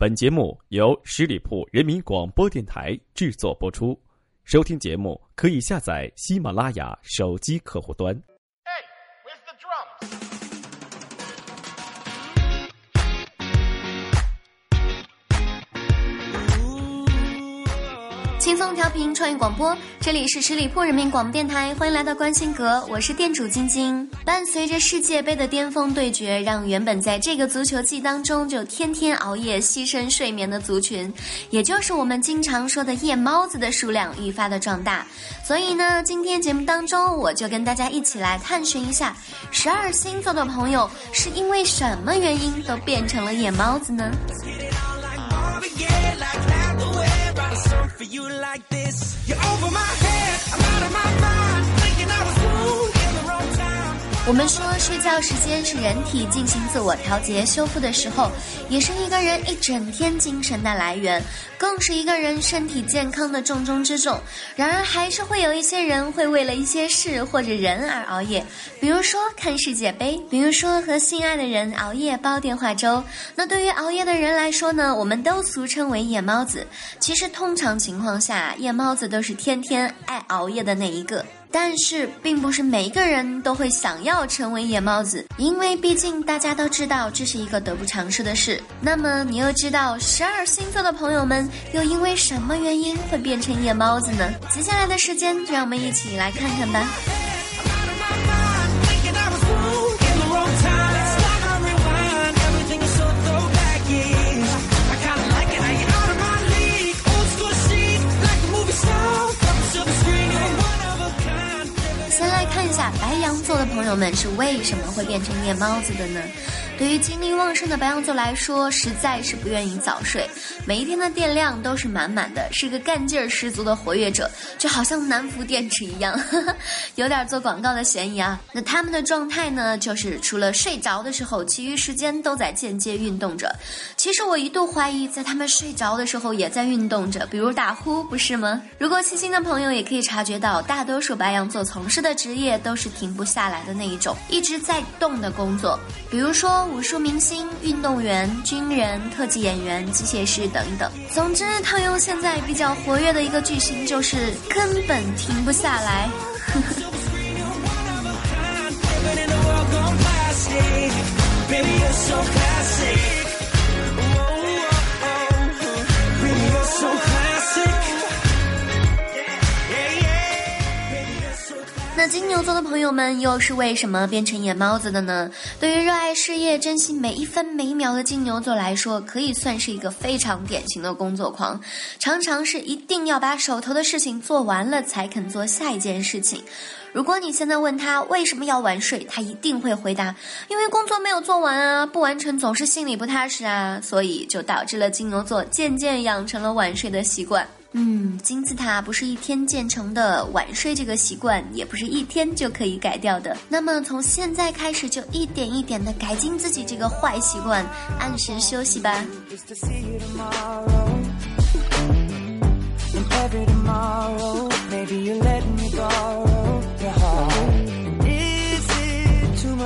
本节目由十里铺人民广播电台制作播出。收听节目可以下载喜马拉雅手机客户端。轻松调频创意广播，这里是十里铺人民广播电台，欢迎来到关心阁，我是店主晶晶。伴随着世界杯的巅峰对决，让原本在这个足球季当中就天天熬夜牺牲睡眠的族群，也就是我们经常说的夜猫子的数量愈发的壮大。所以呢，今天节目当中，我就跟大家一起来探寻一下，十二星座的朋友是因为什么原因都变成了夜猫子呢？for you like this. You're over my head, I'm out of my mind, 我们说，睡觉时间是人体进行自我调节、修复的时候，也是一个人一整天精神的来源。更是一个人身体健康的重中之重。然而，还是会有一些人会为了一些事或者人而熬夜，比如说看世界杯，比如说和心爱的人熬夜煲电话粥。那对于熬夜的人来说呢，我们都俗称为夜猫子。其实，通常情况下，夜猫子都是天天爱熬夜的那一个。但是，并不是每一个人都会想要成为夜猫子，因为毕竟大家都知道这是一个得不偿失的事。那么，你又知道十二星座的朋友们又因为什么原因会变成夜猫子呢？接下来的时间，就让我们一起来看看吧。朋友们是为什么会变成夜猫子的呢？对于精力旺盛的白羊座来说，实在是不愿意早睡，每一天的电量都是满满的，是个干劲儿十足的活跃者，就好像南孚电池一样，有点做广告的嫌疑啊。那他们的状态呢，就是除了睡着的时候，其余时间都在间接运动着。其实我一度怀疑，在他们睡着的时候也在运动着，比如打呼，不是吗？如果细心的朋友也可以察觉到，大多数白羊座从事的职业都是停不下来的那一种，一直在动的工作，比如说。武术明星、运动员、军人、特技演员、机械师等等。总之，套用现在比较活跃的一个剧情，就是根本停不下来。那金牛座的朋友们又是为什么变成夜猫子的呢？对于热爱事业、珍惜每一分每一秒的金牛座来说，可以算是一个非常典型的工作狂，常常是一定要把手头的事情做完了才肯做下一件事情。如果你现在问他为什么要晚睡，他一定会回答：因为工作没有做完啊，不完成总是心里不踏实啊，所以就导致了金牛座渐渐养成了晚睡的习惯。嗯，金字塔不是一天建成的，晚睡这个习惯也不是一天就可以改掉的。那么从现在开始，就一点一点的改进自己这个坏习惯，按时休息吧。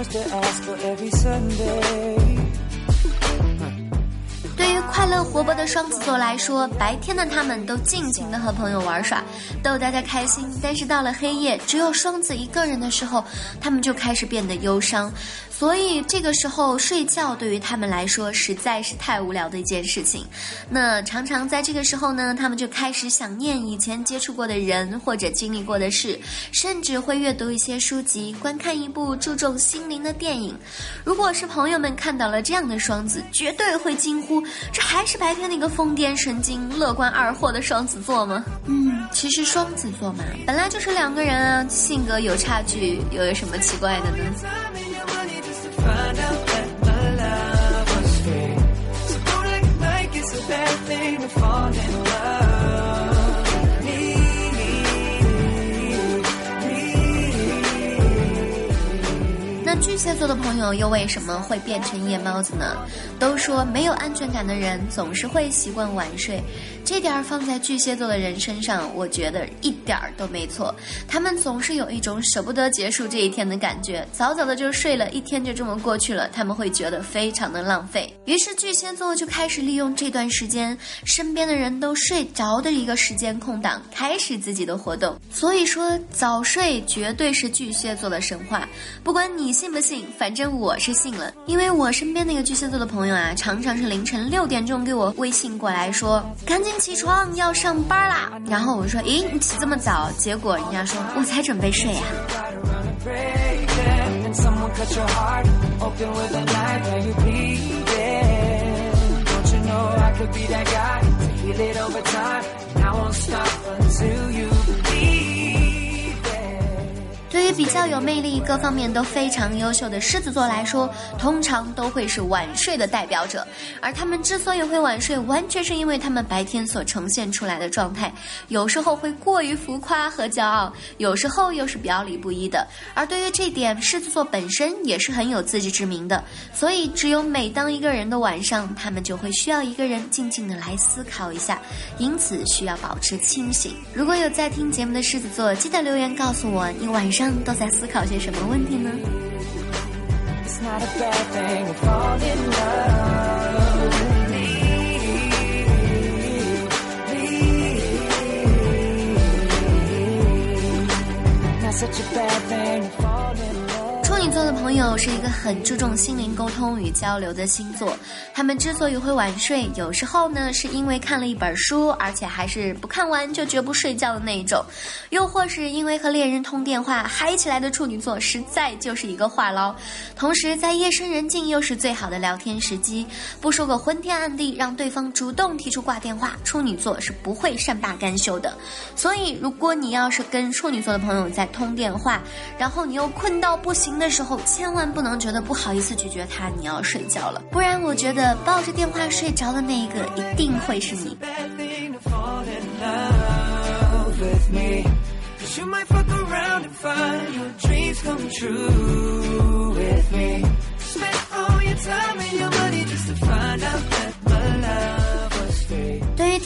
much to ask for every Sunday. 活泼的双子座来说，白天的他们都尽情的和朋友玩耍，逗大家开心；但是到了黑夜，只有双子一个人的时候，他们就开始变得忧伤。所以这个时候睡觉对于他们来说实在是太无聊的一件事情。那常常在这个时候呢，他们就开始想念以前接触过的人或者经历过的事，甚至会阅读一些书籍，观看一部注重心灵的电影。如果是朋友们看到了这样的双子，绝对会惊呼：这还是白天那个疯癫神经、乐观二货的双子座吗？嗯，其实双子座嘛，本来就是两个人啊，性格有差距，又有什么奇怪的呢？蟹座的朋友又为什么会变成夜猫子呢？都说没有安全感的人总是会习惯晚睡，这点儿放在巨蟹座的人身上，我觉得一点儿都没错。他们总是有一种舍不得结束这一天的感觉，早早的就睡了，一天就这么过去了，他们会觉得非常的浪费。于是巨蟹座就开始利用这段时间，身边的人都睡着的一个时间空档，开始自己的活动。所以说，早睡绝对是巨蟹座的神话，不管你信不信，反正我是信了。因为我身边那个巨蟹座的朋友啊，常常是凌晨六点钟给我微信过来说：“赶紧起床，要上班啦。”然后我说：“咦，你起这么早？”结果人家说：“我才准备睡呀。”对于比较有魅力、各方面都非常优秀的狮子座来说，通常都会是晚睡的代表者。而他们之所以会晚睡，完全是因为他们白天所呈现出来的状态，有时候会过于浮夸和骄傲，有时候又是表里不一的。而对于这点，狮子座本身也是很有自知之明的。所以，只有每当一个人的晚上，他们就会需要一个人静静的来思考一下，因此需要保持清醒。如果有在听节目的狮子座，记得留言告诉我，你晚上。都在思考些什么问题呢？处女座的朋友是一个很注重心灵沟通与交流的星座，他们之所以会晚睡，有时候呢是因为看了一本书，而且还是不看完就绝不睡觉的那一种，又或是因为和恋人通电话嗨起来的处女座实在就是一个话唠，同时在夜深人静又是最好的聊天时机，不说个昏天暗地，让对方主动提出挂电话，处女座是不会善罢甘休的。所以，如果你要是跟处女座的朋友在通电话，然后你又困到不行的。时候千万不能觉得不好意思拒绝他，你要睡觉了，不然我觉得抱着电话睡着的那一个一定会是你。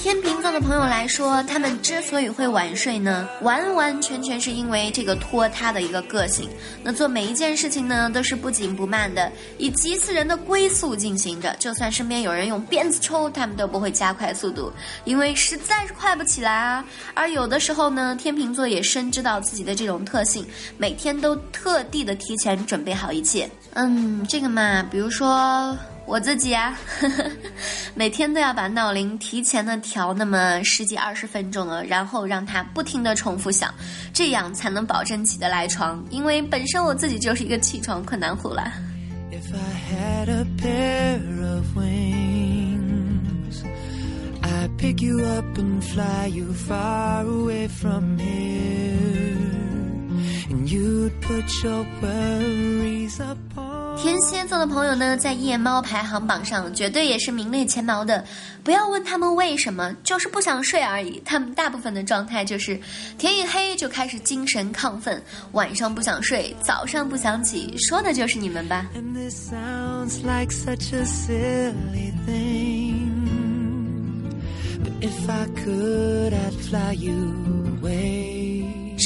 天秤座的朋友来说，他们之所以会晚睡呢，完完全全是因为这个拖沓的一个个性。那做每一件事情呢，都是不紧不慢的，以急死人的龟速进行着。就算身边有人用鞭子抽，他们都不会加快速度，因为实在是快不起来啊。而有的时候呢，天秤座也深知到自己的这种特性，每天都特地的提前准备好一切。嗯，这个嘛，比如说。我自己啊，每天都要把闹铃提前的调那么十几二十分钟了，然后让它不停的重复响，这样才能保证起得来床。因为本身我自己就是一个起床困难户啦。天蝎座的朋友呢，在夜猫排行榜上绝对也是名列前茅的。不要问他们为什么，就是不想睡而已。他们大部分的状态就是天一黑就开始精神亢奋，晚上不想睡，早上不想起，说的就是你们吧。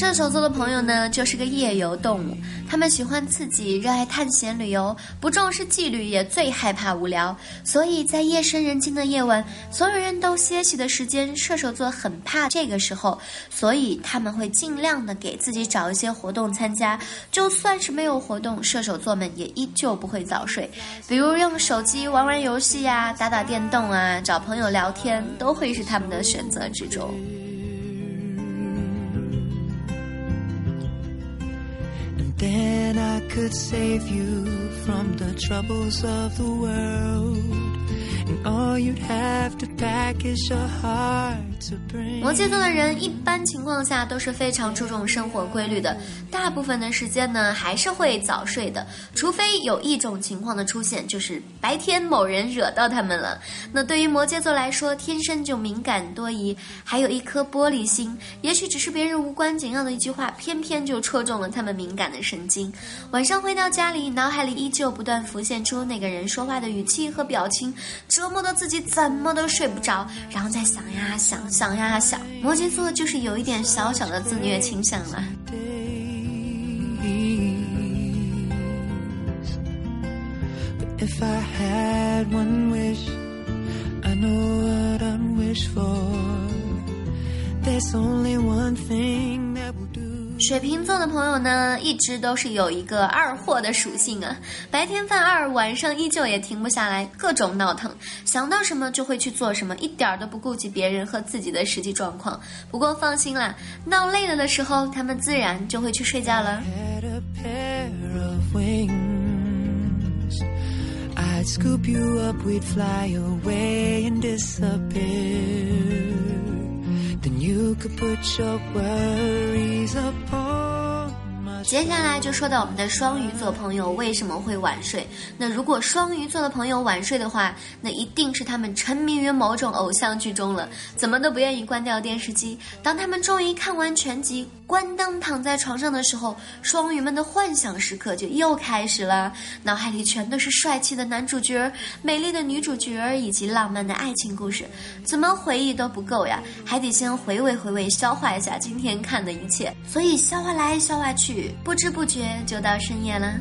射手座的朋友呢，就是个夜游动物。他们喜欢刺激，热爱探险旅游，不重视纪律，也最害怕无聊。所以在夜深人静的夜晚，所有人都歇息的时间，射手座很怕这个时候，所以他们会尽量的给自己找一些活动参加。就算是没有活动，射手座们也依旧不会早睡。比如用手机玩玩游戏呀，打打电动啊，找朋友聊天，都会是他们的选择之中。Then i could save you from the troubles of the world 摩羯座的人一般情况下都是非常注重生活规律的，大部分的时间呢还是会早睡的，除非有一种情况的出现，就是白天某人惹到他们了。那对于摩羯座来说，天生就敏感多疑，还有一颗玻璃心，也许只是别人无关紧要的一句话，偏偏就戳中了他们敏感的神经。晚上回到家里，脑海里依旧不断浮现出那个人说话的语气和表情，折磨的自己怎么都睡不着，然后再想呀想，想呀想。摩羯座就是有一点小小的自虐倾向了。水瓶座的朋友呢，一直都是有一个二货的属性啊，白天犯二，晚上依旧也停不下来，各种闹腾，想到什么就会去做什么，一点儿都不顾及别人和自己的实际状况。不过放心啦，闹累了的时候，他们自然就会去睡觉了。then you could put your worries apart. 接下来就说到我们的双鱼座朋友为什么会晚睡。那如果双鱼座的朋友晚睡的话，那一定是他们沉迷于某种偶像剧中了，怎么都不愿意关掉电视机。当他们终于看完全集。关灯躺在床上的时候，双鱼们的幻想时刻就又开始了，脑海里全都是帅气的男主角、美丽的女主角以及浪漫的爱情故事，怎么回忆都不够呀，还得先回味回味，消化一下今天看的一切。所以消化来消化去，不知不觉就到深夜了。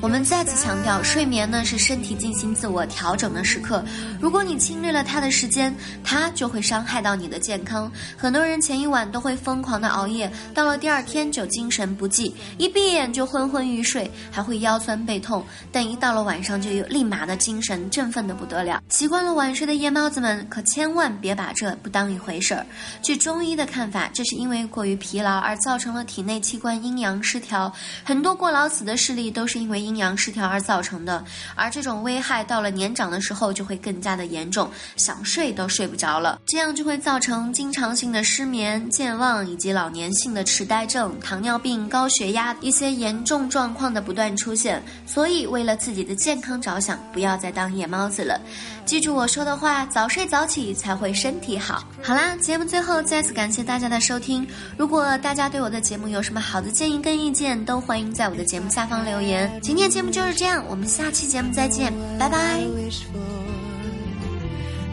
我们再次强调，睡眠呢是身体进行自我调整的时刻。如果你侵略了它的时间，它就会伤害到你的健康。很多人前一晚都会疯狂的熬夜，到了第二天就精神不济，一闭眼就昏昏欲睡，还会腰酸背痛。但一到了晚上，就有立马的精神振奋的不得了。习惯了晚睡的夜猫子们，可千万别把这不当一回事儿。据中医的看法，这是因为过于疲劳而造成了体内器官阴阳失调。很多过劳死的事例都是因为。阴阳失调而造成的，而这种危害到了年长的时候就会更加的严重，想睡都睡不着了，这样就会造成经常性的失眠、健忘以及老年性的痴呆症、糖尿病、高血压一些严重状况的不断出现。所以，为了自己的健康着想，不要再当夜猫子了。记住我说的话，早睡早起才会身体好。好啦，节目最后再次感谢大家的收听。如果大家对我的节目有什么好的建议跟意见，都欢迎在我的节目下方留言。今今天节目就是这样，我们下期节目再见，拜拜。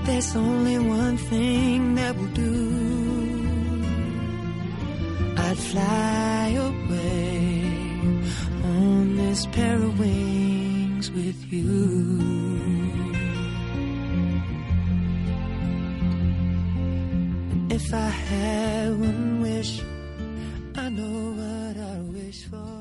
There's only one thing that will do. I'd fly away on this pair of wings with you. if I had one wish, I know what I wish for.